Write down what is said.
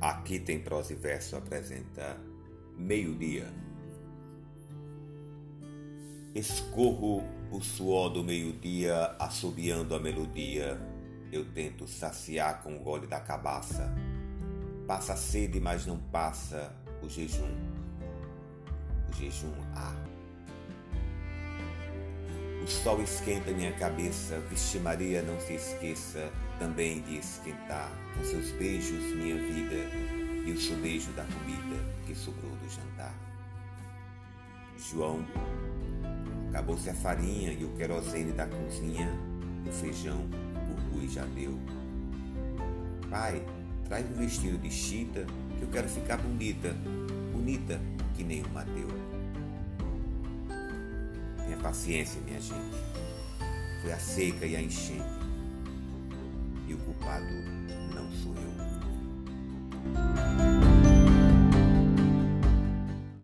Aqui tem prosa e verso apresenta Meio-Dia. Escorro o suor do meio-dia, assobiando a melodia. Eu tento saciar com o gole da cabaça. Passa sede, mas não passa o jejum. O jejum há. O sol esquenta minha cabeça, Vixe Maria, não se esqueça também de esquentar com seus beijos minha vida e o sobejo da comida que sobrou do jantar. João, acabou-se a farinha e o querosene da cozinha, o feijão, o rui já deu. Pai, traz um vestido de chita que eu quero ficar bonita, bonita que nem o Mateu. Paciência, minha gente. Foi a seca e a enchente. E o culpado não sou eu.